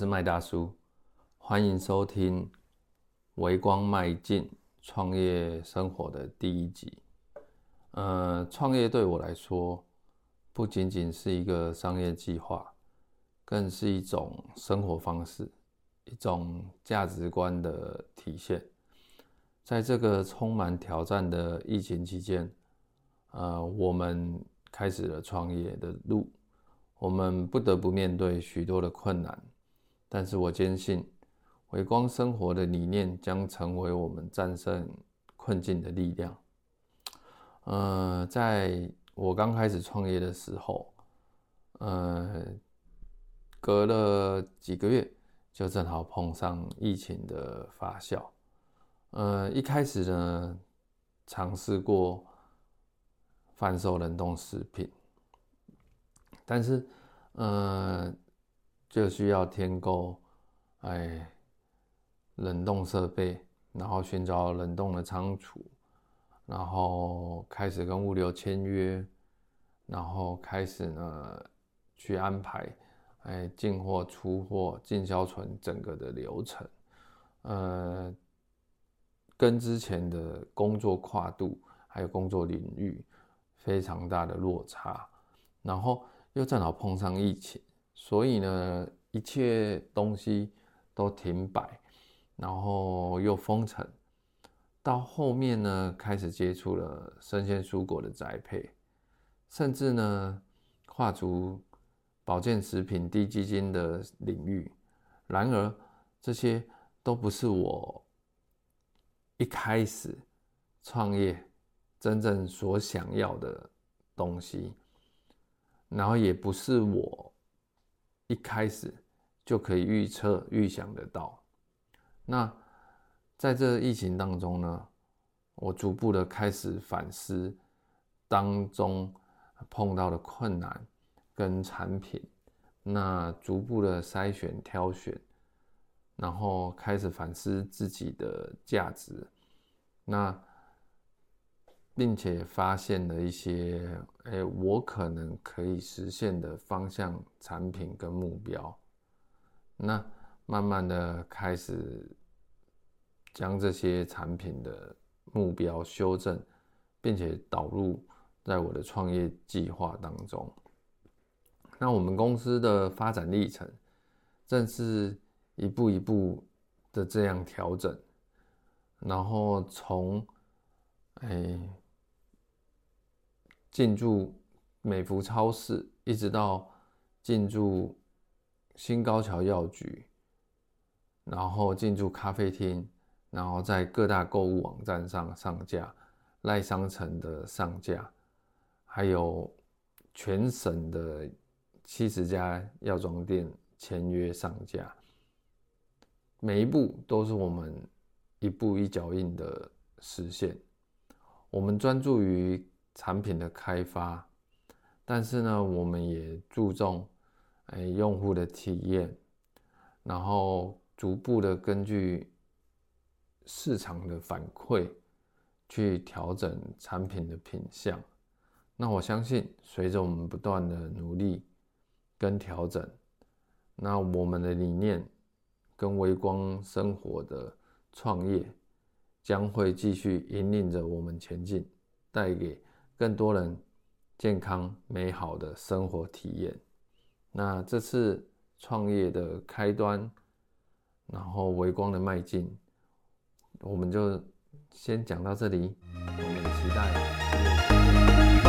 是麦大叔，欢迎收听《微光迈进创业生活》的第一集。呃，创业对我来说，不仅仅是一个商业计划，更是一种生活方式，一种价值观的体现。在这个充满挑战的疫情期间，呃，我们开始了创业的路。我们不得不面对许多的困难，但是我坚信，微光生活的理念将成为我们战胜困境的力量。呃，在我刚开始创业的时候，呃，隔了几个月，就正好碰上疫情的发酵。呃，一开始呢，尝试过贩售冷冻食品。但是，呃，就需要添购，哎，冷冻设备，然后寻找冷冻的仓储，然后开始跟物流签约，然后开始呢去安排，哎，进货、出货、进销存整个的流程，呃，跟之前的工作跨度还有工作领域非常大的落差，然后。又正好碰上疫情，所以呢，一切东西都停摆，然后又封城。到后面呢，开始接触了生鲜蔬果的栽培，甚至呢，跨足保健食品、低基金的领域。然而，这些都不是我一开始创业真正所想要的东西。然后也不是我一开始就可以预测、预想得到。那在这疫情当中呢，我逐步的开始反思当中碰到的困难跟产品，那逐步的筛选、挑选，然后开始反思自己的价值。那并且发现了一些，哎，我可能可以实现的方向、产品跟目标。那慢慢的开始将这些产品的目标修正，并且导入在我的创业计划当中。那我们公司的发展历程，正是一步一步的这样调整，然后从，哎。进驻美孚超市，一直到进驻新高桥药局，然后进驻咖啡厅，然后在各大购物网站上上架，赖商城的上架，还有全省的七十家药妆店签约上架，每一步都是我们一步一脚印的实现。我们专注于。产品的开发，但是呢，我们也注重哎用户的体验，然后逐步的根据市场的反馈去调整产品的品相。那我相信，随着我们不断的努力跟调整，那我们的理念跟微光生活的创业将会继续引领着我们前进，带给。更多人健康美好的生活体验。那这次创业的开端，然后微光的迈进，我们就先讲到这里。我们期待。